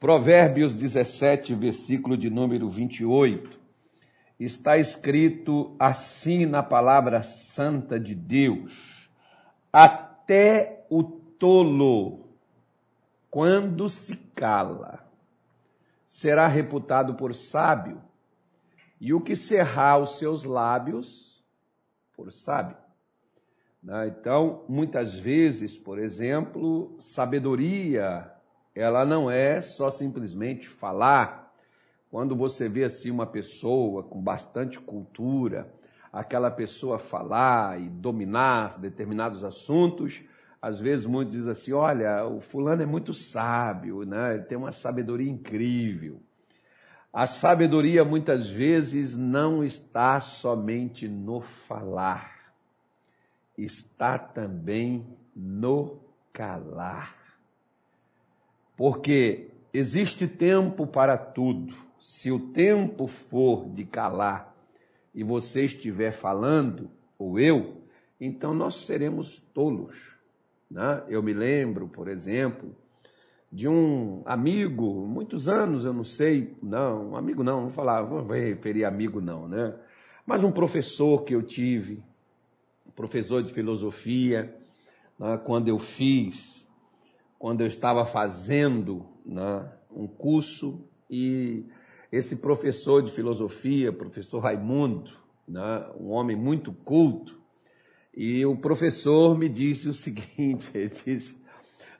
Provérbios 17, versículo de número 28. Está escrito assim na palavra santa de Deus: Até o tolo, quando se cala, será reputado por sábio, e o que cerrar os seus lábios, por sábio. Né? Então, muitas vezes, por exemplo, sabedoria ela não é só simplesmente falar. Quando você vê assim uma pessoa com bastante cultura, aquela pessoa falar e dominar determinados assuntos, às vezes muitos dizem assim: olha, o fulano é muito sábio, né? ele tem uma sabedoria incrível. A sabedoria muitas vezes não está somente no falar, está também no calar. Porque existe tempo para tudo. Se o tempo for de calar e você estiver falando, ou eu, então nós seremos tolos. Né? Eu me lembro, por exemplo, de um amigo, muitos anos, eu não sei, não, amigo não, não falar, vou referir amigo não, né? Mas um professor que eu tive, professor de filosofia, né? quando eu fiz quando eu estava fazendo né, um curso e esse professor de filosofia, professor Raimundo, né, um homem muito culto, e o professor me disse o seguinte, ele disse,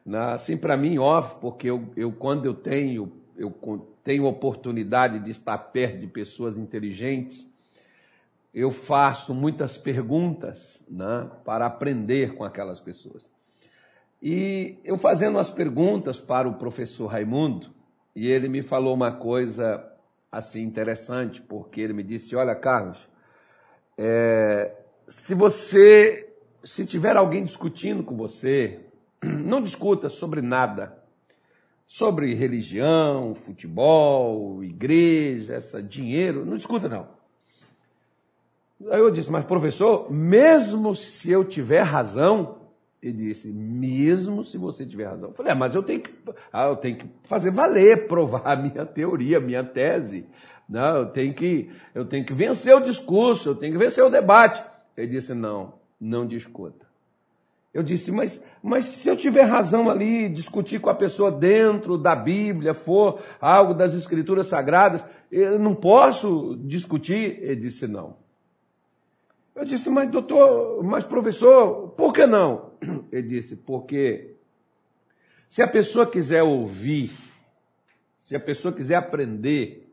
né, assim para mim, óbvio, porque eu, eu quando eu tenho, eu tenho oportunidade de estar perto de pessoas inteligentes, eu faço muitas perguntas né, para aprender com aquelas pessoas. E eu fazendo as perguntas para o professor Raimundo, e ele me falou uma coisa assim interessante, porque ele me disse: Olha, Carlos, é, se você, se tiver alguém discutindo com você, não discuta sobre nada, sobre religião, futebol, igreja, essa dinheiro, não discuta não. Aí eu disse, mas professor, mesmo se eu tiver razão, ele disse, mesmo se você tiver razão. Eu falei, é, mas eu tenho, que, ah, eu tenho que fazer valer, provar a minha teoria, a minha tese. Não, eu tenho que, eu tenho que vencer o discurso, eu tenho que vencer o debate. Ele disse, não, não discuta. Eu disse, mas, mas se eu tiver razão ali, discutir com a pessoa dentro da Bíblia, for algo das Escrituras Sagradas, eu não posso discutir? Ele disse, não. Eu disse, mas doutor, mas professor, por que não? Ele disse, porque se a pessoa quiser ouvir, se a pessoa quiser aprender,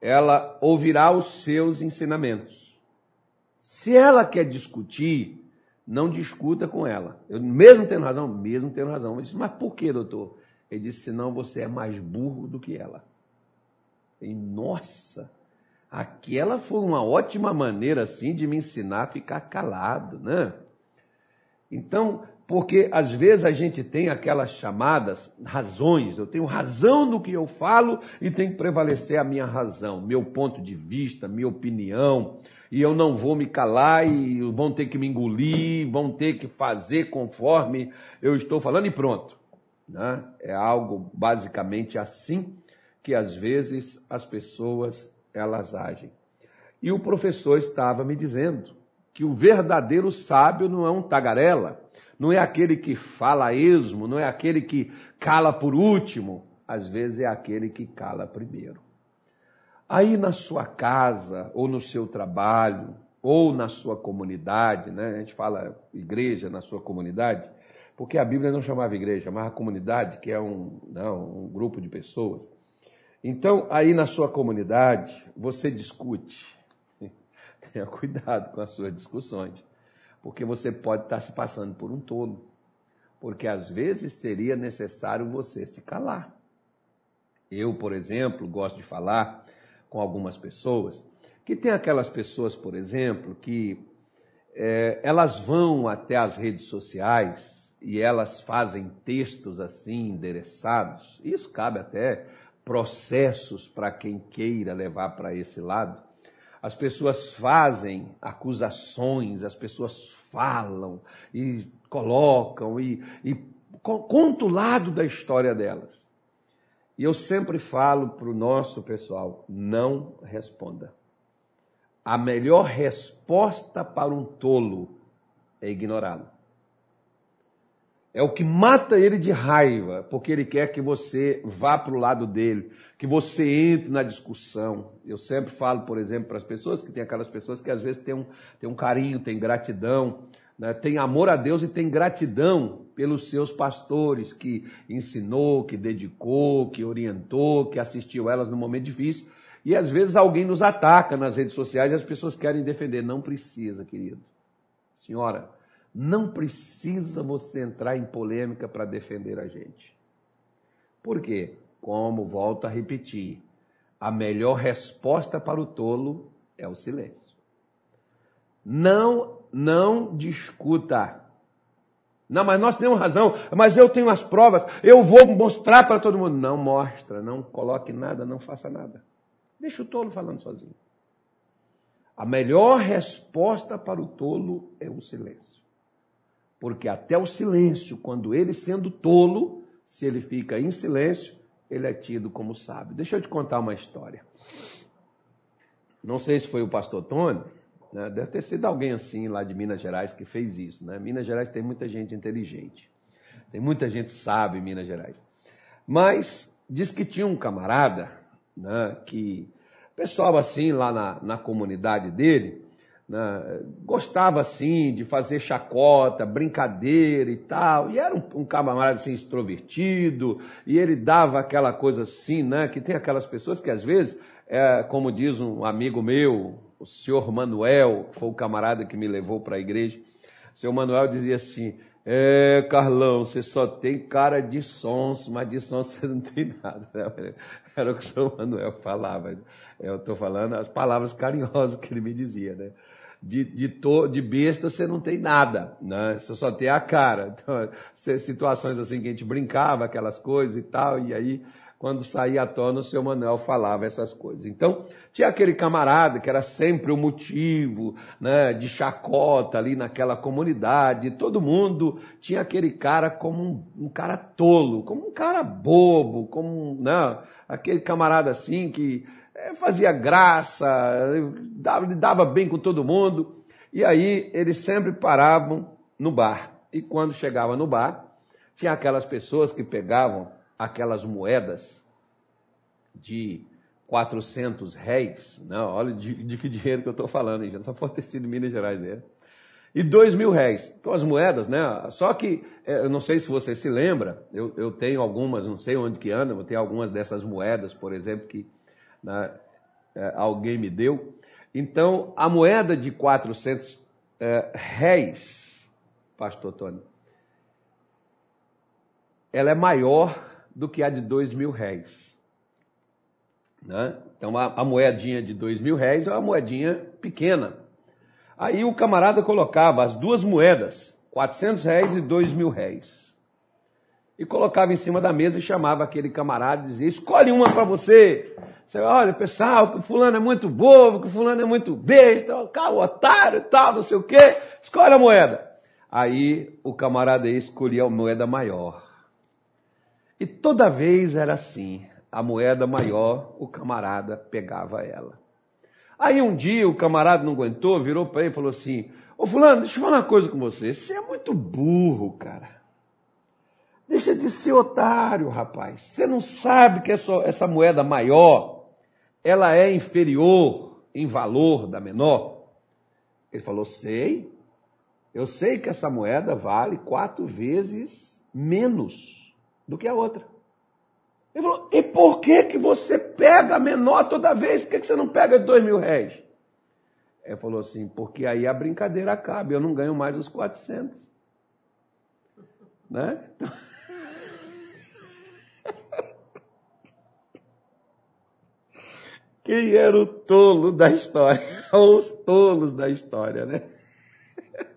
ela ouvirá os seus ensinamentos. Se ela quer discutir, não discuta com ela. Eu mesmo tendo razão, mesmo tendo razão. Eu disse, mas por que, doutor? Ele disse, senão você é mais burro do que ela. E, nossa, Aquela foi uma ótima maneira, assim, de me ensinar a ficar calado, né? Então, porque às vezes a gente tem aquelas chamadas razões, eu tenho razão no que eu falo e tem que prevalecer a minha razão, meu ponto de vista, minha opinião, e eu não vou me calar e vão ter que me engolir, vão ter que fazer conforme eu estou falando e pronto. Né? É algo basicamente assim que às vezes as pessoas elas agem. E o professor estava me dizendo que o verdadeiro sábio não é um tagarela, não é aquele que fala a esmo, não é aquele que cala por último, às vezes é aquele que cala primeiro. Aí na sua casa, ou no seu trabalho, ou na sua comunidade, né? a gente fala igreja na sua comunidade, porque a Bíblia não chamava igreja, mas a comunidade, que é um, não, um grupo de pessoas. Então, aí na sua comunidade, você discute. Tenha cuidado com as suas discussões, porque você pode estar se passando por um tolo. Porque às vezes seria necessário você se calar. Eu, por exemplo, gosto de falar com algumas pessoas que tem aquelas pessoas, por exemplo, que é, elas vão até as redes sociais e elas fazem textos assim endereçados. Isso cabe até processos para quem queira levar para esse lado. As pessoas fazem acusações, as pessoas falam e colocam e, e contam o lado da história delas. E eu sempre falo para o nosso pessoal: não responda. A melhor resposta para um tolo é ignorá-lo. É o que mata ele de raiva, porque ele quer que você vá para o lado dele, que você entre na discussão. Eu sempre falo, por exemplo, para as pessoas que tem aquelas pessoas que às vezes têm um, têm um carinho, têm gratidão, né? tem amor a Deus e tem gratidão pelos seus pastores que ensinou, que dedicou, que orientou, que assistiu elas no momento difícil. E às vezes alguém nos ataca nas redes sociais e as pessoas querem defender. Não precisa, querido. Senhora, não precisa você entrar em polêmica para defender a gente. Por quê? Como volto a repetir, a melhor resposta para o tolo é o silêncio. Não, não discuta. Não, mas nós temos razão, mas eu tenho as provas, eu vou mostrar para todo mundo. Não mostra, não coloque nada, não faça nada. Deixa o tolo falando sozinho. A melhor resposta para o tolo é o silêncio. Porque até o silêncio, quando ele sendo tolo, se ele fica em silêncio, ele é tido como sábio. Deixa eu te contar uma história. Não sei se foi o pastor Tony, né? deve ter sido alguém assim lá de Minas Gerais que fez isso. Né? Minas Gerais tem muita gente inteligente, tem muita gente sábia em Minas Gerais. Mas diz que tinha um camarada né, que pessoal assim lá na, na comunidade dele né, gostava assim de fazer chacota, brincadeira e tal, e era um, um camarada assim extrovertido, e ele dava aquela coisa assim, né, que tem aquelas pessoas que às vezes, é, como diz um amigo meu, o senhor Manuel, foi o camarada que me levou para a igreja, o senhor Manuel dizia assim, é, Carlão, você só tem cara de sons, mas de sons você não tem nada. Era o que o senhor Manuel falava. Eu estou falando as palavras carinhosas que ele me dizia, né? De, de, to, de besta você não tem nada, né? Você só tem a cara. Então, situações assim que a gente brincava, aquelas coisas e tal, e aí quando saía à tona, o seu Manuel falava essas coisas. Então, tinha aquele camarada que era sempre o motivo né, de chacota ali naquela comunidade. Todo mundo tinha aquele cara como um, um cara tolo, como um cara bobo, como né, aquele camarada assim que é, fazia graça, dava, dava bem com todo mundo. E aí eles sempre paravam no bar. E quando chegava no bar, tinha aquelas pessoas que pegavam aquelas moedas de 400 réis, não, olha de, de que dinheiro que eu estou falando, hein, só pode ter sido Minas Gerais mesmo, e 2 mil réis. Então as moedas, né, só que, é, eu não sei se você se lembra, eu, eu tenho algumas, não sei onde que anda, eu tenho algumas dessas moedas, por exemplo, que né, é, alguém me deu. Então, a moeda de 400 é, réis, pastor Tony, ela é maior do que a de dois mil réis. Né? Então, a, a moedinha de dois mil réis é uma moedinha pequena. Aí o camarada colocava as duas moedas, 400 réis e dois mil réis. E colocava em cima da mesa e chamava aquele camarada e dizia: escolhe uma para você. Você olha, pessoal, que o fulano é muito bobo, que fulano é muito besta, o otário e tal, não sei o quê. Escolhe a moeda. Aí o camarada escolhia a moeda maior. E toda vez era assim. A moeda maior, o camarada pegava ela. Aí um dia o camarada não aguentou, virou para ele e falou assim: Ô Fulano, deixa eu falar uma coisa com você. Você é muito burro, cara. Deixa de ser otário, rapaz. Você não sabe que essa, essa moeda maior, ela é inferior em valor da menor? Ele falou: Sei. Eu sei que essa moeda vale quatro vezes menos do que a outra. Ele falou, e por que, que você pega a menor toda vez? Por que, que você não pega dois mil réis? Ele falou assim, porque aí a brincadeira acaba, eu não ganho mais os 400. Né? Quem era o tolo da história? Os tolos da história, né?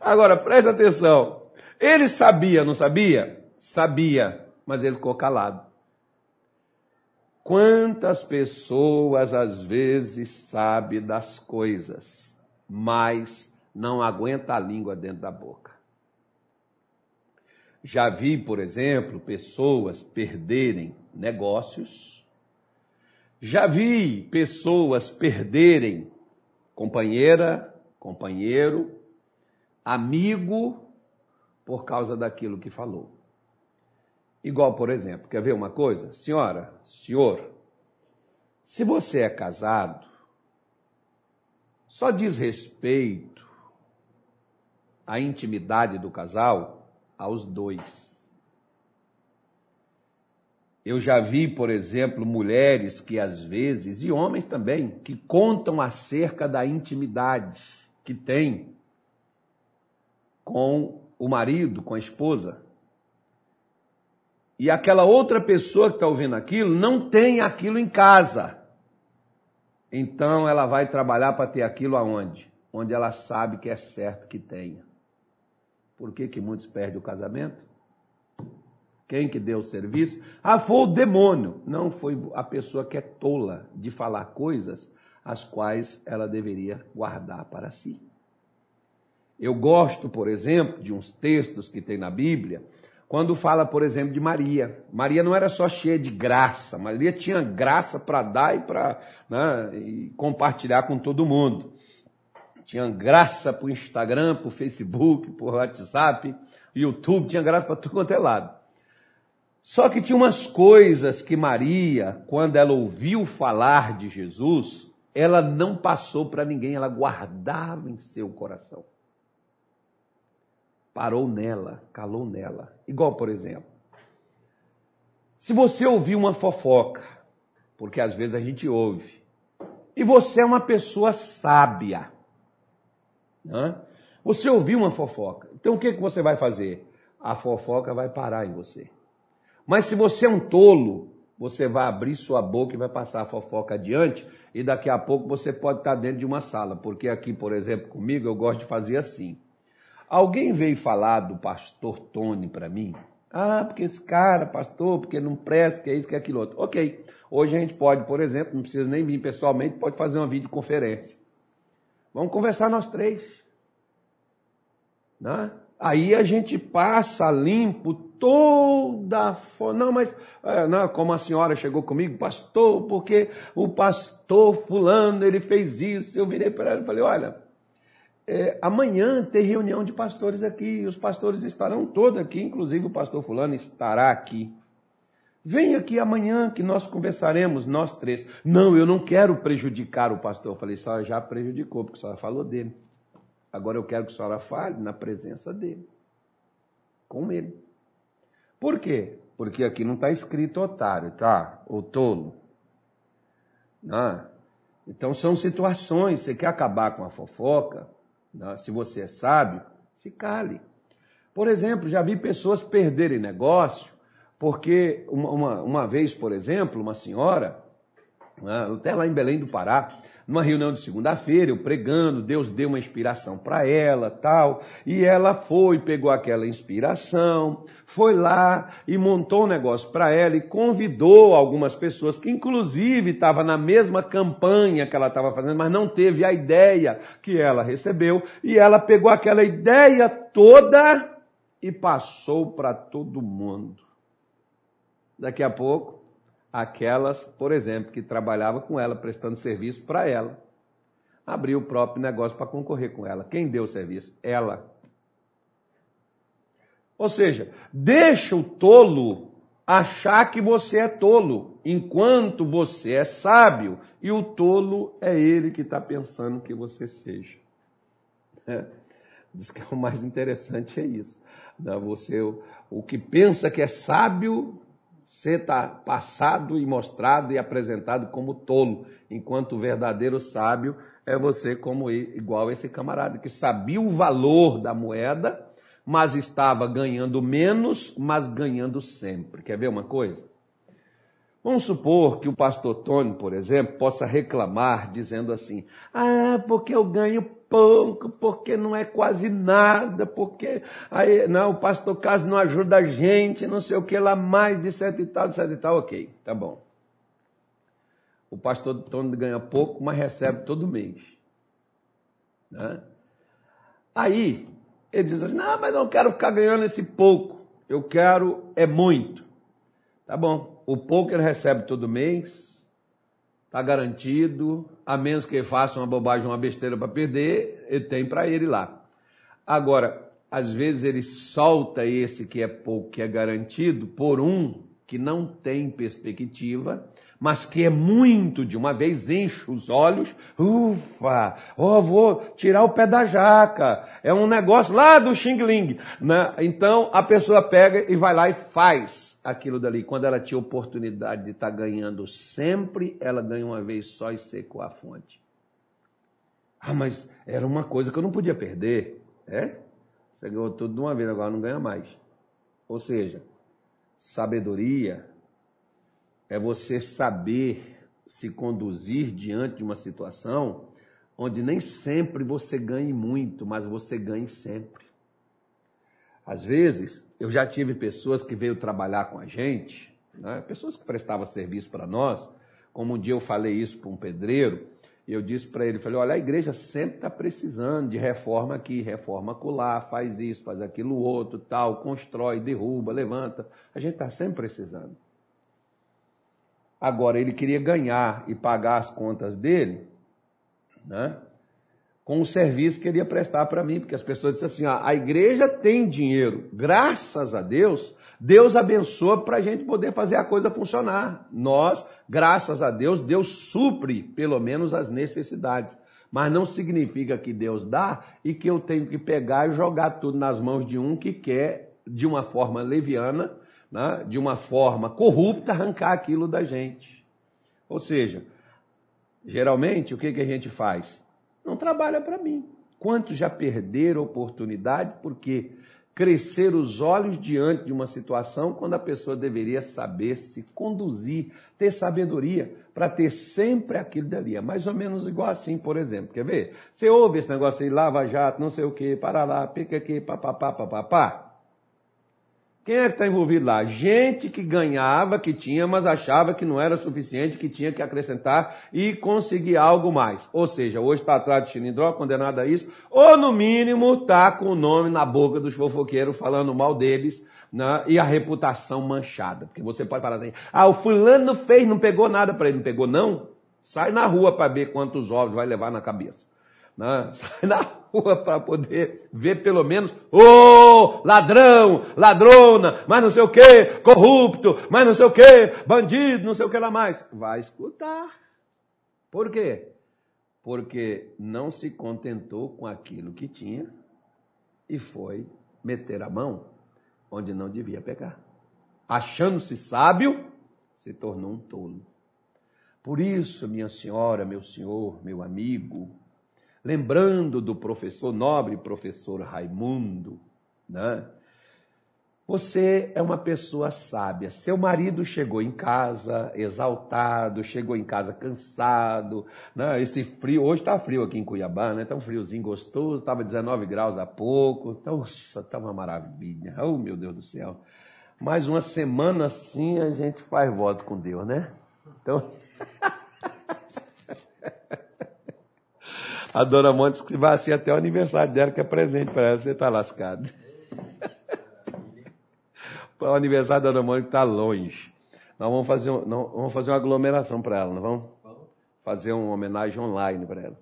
Agora, presta atenção. Ele sabia, não sabia? Sabia, mas ele ficou calado. Quantas pessoas às vezes sabem das coisas, mas não aguenta a língua dentro da boca. Já vi, por exemplo, pessoas perderem negócios. Já vi pessoas perderem companheira, companheiro, amigo, por causa daquilo que falou. Igual, por exemplo, quer ver uma coisa? Senhora, senhor, se você é casado, só diz respeito à intimidade do casal aos dois. Eu já vi, por exemplo, mulheres que às vezes, e homens também, que contam acerca da intimidade que tem com o marido, com a esposa. E aquela outra pessoa que está ouvindo aquilo não tem aquilo em casa. Então ela vai trabalhar para ter aquilo aonde? Onde ela sabe que é certo que tenha. Por que, que muitos perdem o casamento? Quem que deu o serviço? Ah, foi o demônio. Não, foi a pessoa que é tola de falar coisas as quais ela deveria guardar para si. Eu gosto, por exemplo, de uns textos que tem na Bíblia, quando fala, por exemplo, de Maria. Maria não era só cheia de graça, Maria tinha graça para dar e para né, compartilhar com todo mundo. Tinha graça para o Instagram, para o Facebook, para o WhatsApp, YouTube, tinha graça para tudo quanto é lado. Só que tinha umas coisas que Maria, quando ela ouviu falar de Jesus, ela não passou para ninguém, ela guardava em seu coração. Parou nela, calou nela. Igual, por exemplo, se você ouvir uma fofoca, porque às vezes a gente ouve, e você é uma pessoa sábia, né? você ouviu uma fofoca, então o que, que você vai fazer? A fofoca vai parar em você. Mas se você é um tolo, você vai abrir sua boca e vai passar a fofoca adiante, e daqui a pouco você pode estar dentro de uma sala, porque aqui, por exemplo, comigo, eu gosto de fazer assim. Alguém veio falar do pastor Tony para mim? Ah, porque esse cara, pastor, porque não presta, porque é isso, que é aquilo outro. Ok. Hoje a gente pode, por exemplo, não precisa nem vir pessoalmente, pode fazer uma videoconferência. Vamos conversar nós três. Né? Aí a gente passa limpo toda a forma. Não, mas é, não, como a senhora chegou comigo, pastor, porque o pastor fulano, ele fez isso. Eu virei para ela e falei, olha, é, amanhã tem reunião de pastores aqui, os pastores estarão todos aqui, inclusive o pastor fulano estará aqui. Vem aqui amanhã que nós conversaremos, nós três. Não, eu não quero prejudicar o pastor. Eu falei, a senhora já prejudicou, porque a senhora falou dele. Agora eu quero que a senhora fale na presença dele, com ele. Por quê? Porque aqui não está escrito otário, tá? Ou tolo. Não. Então são situações, você quer acabar com a fofoca? Se você é sábio, se cale. Por exemplo, já vi pessoas perderem negócio, porque uma, uma, uma vez, por exemplo, uma senhora, né, até lá em Belém do Pará, numa reunião de segunda-feira, eu pregando, Deus deu uma inspiração para ela, tal, e ela foi, pegou aquela inspiração, foi lá e montou um negócio para ela e convidou algumas pessoas que inclusive estava na mesma campanha que ela estava fazendo, mas não teve a ideia que ela recebeu, e ela pegou aquela ideia toda e passou para todo mundo. Daqui a pouco, aquelas, por exemplo, que trabalhava com ela, prestando serviço para ela. Abriu o próprio negócio para concorrer com ela. Quem deu o serviço? Ela. Ou seja, deixa o tolo achar que você é tolo, enquanto você é sábio, e o tolo é ele que está pensando que você seja. É. Diz que é o mais interessante é isso. Né? Você, o, o que pensa que é sábio você está passado e mostrado e apresentado como tolo, enquanto o verdadeiro sábio é você como igual esse camarada que sabia o valor da moeda, mas estava ganhando menos, mas ganhando sempre. Quer ver uma coisa? Vamos supor que o pastor Tony, por exemplo, possa reclamar dizendo assim: "Ah, porque eu ganho pouco, porque não é quase nada, porque aí, não, o pastor Carlos não ajuda a gente, não sei o que lá mais, de certo e tal, de certo e tal, ok, tá bom. O pastor Tony ganha pouco, mas recebe todo mês. Né? Aí, ele diz assim, não, mas não quero ficar ganhando esse pouco. Eu quero é muito. Tá bom. O pouco ele recebe todo mês, tá garantido, a menos que ele faça uma bobagem, uma besteira para perder, ele tem para ele lá. Agora, às vezes ele solta esse que é pouco, que é garantido, por um que não tem perspectiva, mas que é muito de uma vez, enche os olhos, ufa, ó, oh, vou tirar o pé da jaca, é um negócio lá do Xing Ling. Né? Então a pessoa pega e vai lá e faz aquilo dali. Quando ela tinha oportunidade de estar tá ganhando sempre, ela ganha uma vez só e secou a fonte. Ah, mas era uma coisa que eu não podia perder. É? Você ganhou tudo de uma vez, agora não ganha mais. Ou seja, sabedoria é você saber se conduzir diante de uma situação onde nem sempre você ganhe muito, mas você ganhe sempre. Às vezes, eu já tive pessoas que veio trabalhar com a gente, né? pessoas que prestavam serviço para nós, como um dia eu falei isso para um pedreiro, e eu disse para ele, falei, olha, a igreja sempre está precisando de reforma aqui, reforma acolá, faz isso, faz aquilo outro, tal, constrói, derruba, levanta. A gente está sempre precisando. Agora, ele queria ganhar e pagar as contas dele, né? Com o serviço que ele ia prestar para mim, porque as pessoas disseram assim: ah, a igreja tem dinheiro, graças a Deus, Deus abençoa para a gente poder fazer a coisa funcionar. Nós, graças a Deus, Deus supre pelo menos as necessidades. Mas não significa que Deus dá e que eu tenho que pegar e jogar tudo nas mãos de um que quer, de uma forma leviana, né, de uma forma corrupta, arrancar aquilo da gente. Ou seja, geralmente o que, que a gente faz? Não trabalha para mim. Quantos já perderam oportunidade porque crescer os olhos diante de uma situação quando a pessoa deveria saber se conduzir, ter sabedoria para ter sempre aquilo dali. É mais ou menos igual assim, por exemplo. Quer ver? Você ouve esse negócio aí, lava jato, não sei o que, para lá, pica aqui, papapá, papapá. Quem é que está envolvido lá? Gente que ganhava, que tinha, mas achava que não era suficiente, que tinha que acrescentar e conseguir algo mais. Ou seja, hoje está atrás de Chilindró, condenado a isso, ou no mínimo está com o nome na boca dos fofoqueiros, falando mal deles, né? e a reputação manchada. Porque você pode falar assim, ah, o fulano fez, não pegou nada para ele, não pegou não? Sai na rua para ver quantos ovos vai levar na cabeça. Né? Sai na rua para poder ver pelo menos, ô oh, ladrão, ladrona, mas não sei o que, corrupto, mas não sei o que, bandido, não sei o que lá mais. Vai escutar. Por quê? Porque não se contentou com aquilo que tinha e foi meter a mão onde não devia pegar. Achando-se sábio, se tornou um tolo. Por isso, minha senhora, meu senhor, meu amigo, lembrando do professor, nobre professor Raimundo, né? Você é uma pessoa sábia. Seu marido chegou em casa exaltado, chegou em casa cansado. Né? Esse frio, hoje está frio aqui em Cuiabá, né? Está um friozinho gostoso, estava 19 graus há pouco. Nossa, está uma maravilha. Oh, meu Deus do céu. Mais uma semana assim a gente faz voto com Deus, né? Então. A dona Montes que vai assim até o aniversário dela, que é presente para ela, você está lascado. o aniversário da dona Mônica está longe. Nós vamos fazer, um, não, vamos fazer uma aglomeração para ela, não vamos? Fazer uma homenagem online para ela.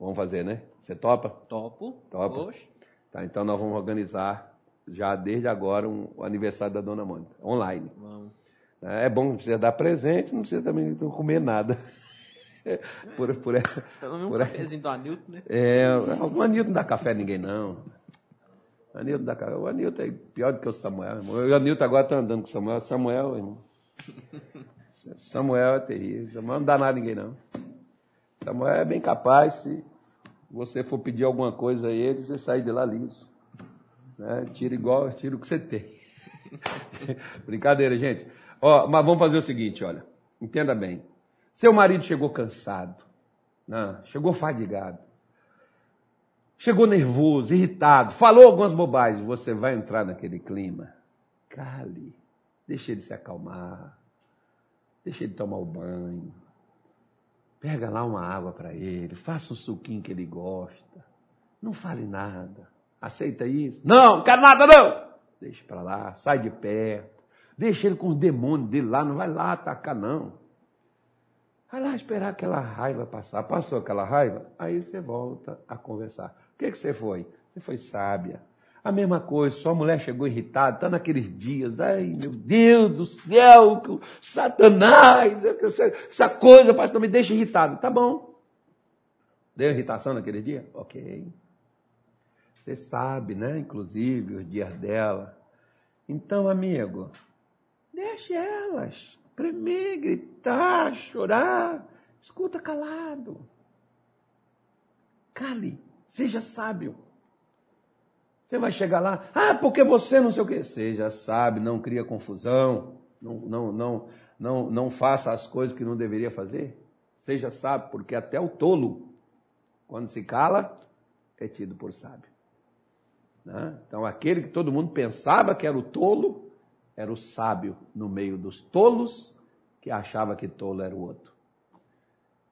Vamos fazer, né? Você topa? Topo. Topa. Oxe. Tá, então nós vamos organizar já desde agora um, o aniversário da dona Mônica, online. Vamos. É bom, não precisa dar presente, não precisa também comer nada. Por, por essa. Pelo menos um cafezinho do Anilton, né? É, o Anilton não dá café a ninguém, não. O Anilton dá café. O Anilton é pior do que o Samuel. O Anilton agora está andando com o Samuel. Samuel, irmão. Samuel é terrível. Samuel não dá nada a ninguém, não. Samuel é bem capaz, se você for pedir alguma coisa a ele, você sai de lá liso. Né? Tira igual, tira o que você tem. Brincadeira, gente. Ó, mas vamos fazer o seguinte, olha. Entenda bem. Seu marido chegou cansado, né? chegou fadigado, chegou nervoso, irritado, falou algumas bobagens. Você vai entrar naquele clima? Cale, deixe ele se acalmar, deixe ele tomar o banho, pega lá uma água para ele, faça um suquinho que ele gosta, não fale nada. Aceita isso? Não, não quero nada não! deixa para lá, sai de perto. Deixa ele com os demônios dele lá, não vai lá atacar, não. Vai lá esperar aquela raiva passar. Passou aquela raiva, aí você volta a conversar. O que, que você foi? Você foi sábia. A mesma coisa, sua mulher chegou irritada, está naqueles dias, ai meu Deus do céu, que Satanás, essa, essa coisa, pastor, me deixa irritado. Tá bom. Deu irritação naquele dia? Ok. Você sabe, né? Inclusive, os dias dela. Então, amigo, deixe elas tremer, gritar, chorar. Escuta calado. Cale, seja sábio. Você vai chegar lá, ah, porque você não sei o quê. Seja sábio, não cria confusão, não, não, não, não, não faça as coisas que não deveria fazer. Seja sábio, porque até o tolo, quando se cala, é tido por sábio. Né? Então, aquele que todo mundo pensava que era o tolo, era o sábio no meio dos tolos, que achava que tolo era o outro.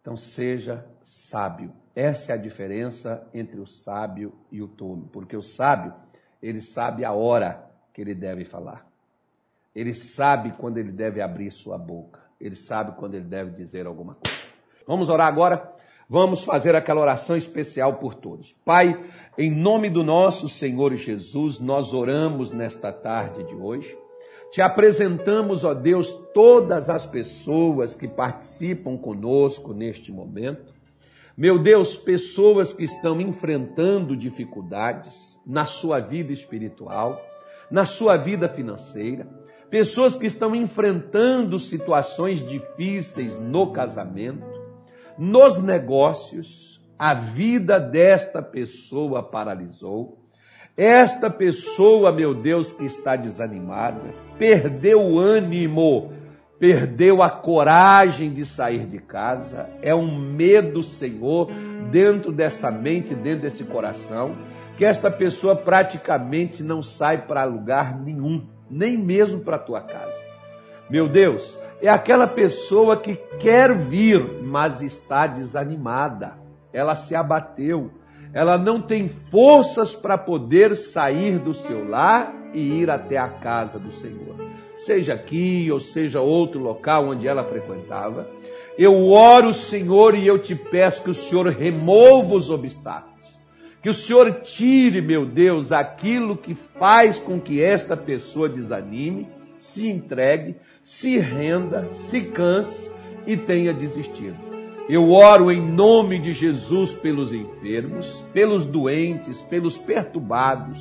Então, seja sábio. Essa é a diferença entre o sábio e o tolo, porque o sábio, ele sabe a hora que ele deve falar. Ele sabe quando ele deve abrir sua boca. Ele sabe quando ele deve dizer alguma coisa. Vamos orar agora? Vamos fazer aquela oração especial por todos. Pai, em nome do nosso Senhor Jesus, nós oramos nesta tarde de hoje. Te apresentamos, ó Deus, todas as pessoas que participam conosco neste momento. Meu Deus, pessoas que estão enfrentando dificuldades na sua vida espiritual, na sua vida financeira, pessoas que estão enfrentando situações difíceis no casamento, nos negócios, a vida desta pessoa paralisou. Esta pessoa, meu Deus, que está desanimada, perdeu o ânimo perdeu a coragem de sair de casa, é um medo, Senhor, dentro dessa mente, dentro desse coração, que esta pessoa praticamente não sai para lugar nenhum, nem mesmo para a tua casa. Meu Deus, é aquela pessoa que quer vir, mas está desanimada, ela se abateu, ela não tem forças para poder sair do seu lar e ir até a casa do Senhor seja aqui ou seja outro local onde ela frequentava. Eu oro, Senhor, e eu te peço que o Senhor remova os obstáculos. Que o Senhor tire, meu Deus, aquilo que faz com que esta pessoa desanime, se entregue, se renda, se canse e tenha desistido. Eu oro em nome de Jesus pelos enfermos, pelos doentes, pelos perturbados,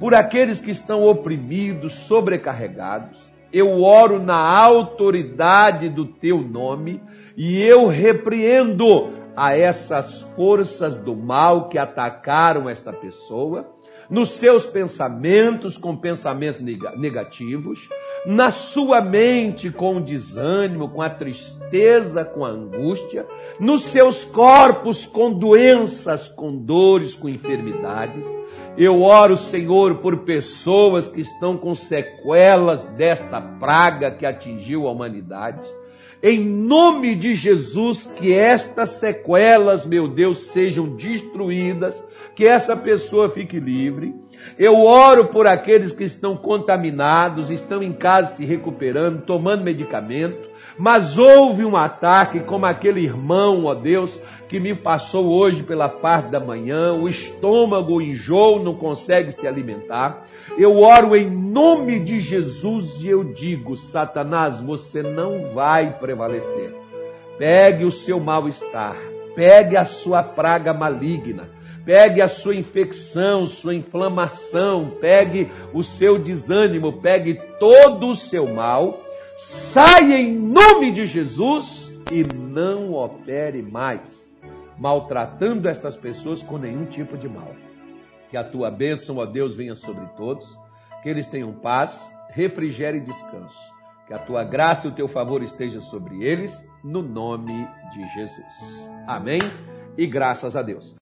por aqueles que estão oprimidos, sobrecarregados. Eu oro na autoridade do teu nome e eu repreendo a essas forças do mal que atacaram esta pessoa, nos seus pensamentos com pensamentos negativos, na sua mente com o desânimo, com a tristeza, com a angústia, nos seus corpos com doenças, com dores, com enfermidades, eu oro, Senhor, por pessoas que estão com sequelas desta praga que atingiu a humanidade. Em nome de Jesus, que estas sequelas, meu Deus, sejam destruídas, que essa pessoa fique livre. Eu oro por aqueles que estão contaminados, estão em casa se recuperando, tomando medicamento, mas houve um ataque como aquele irmão, ó Deus, que me passou hoje pela parte da manhã, o estômago enjoo, não consegue se alimentar. Eu oro em nome de Jesus e eu digo: Satanás, você não vai prevalecer. Pegue o seu mal-estar, pegue a sua praga maligna, pegue a sua infecção, sua inflamação, pegue o seu desânimo, pegue todo o seu mal, saia em nome de Jesus e não opere mais maltratando estas pessoas com nenhum tipo de mal. Que a tua bênção, ó Deus, venha sobre todos, que eles tenham paz, refrigério e descanso. Que a tua graça e o teu favor esteja sobre eles, no nome de Jesus. Amém e graças a Deus.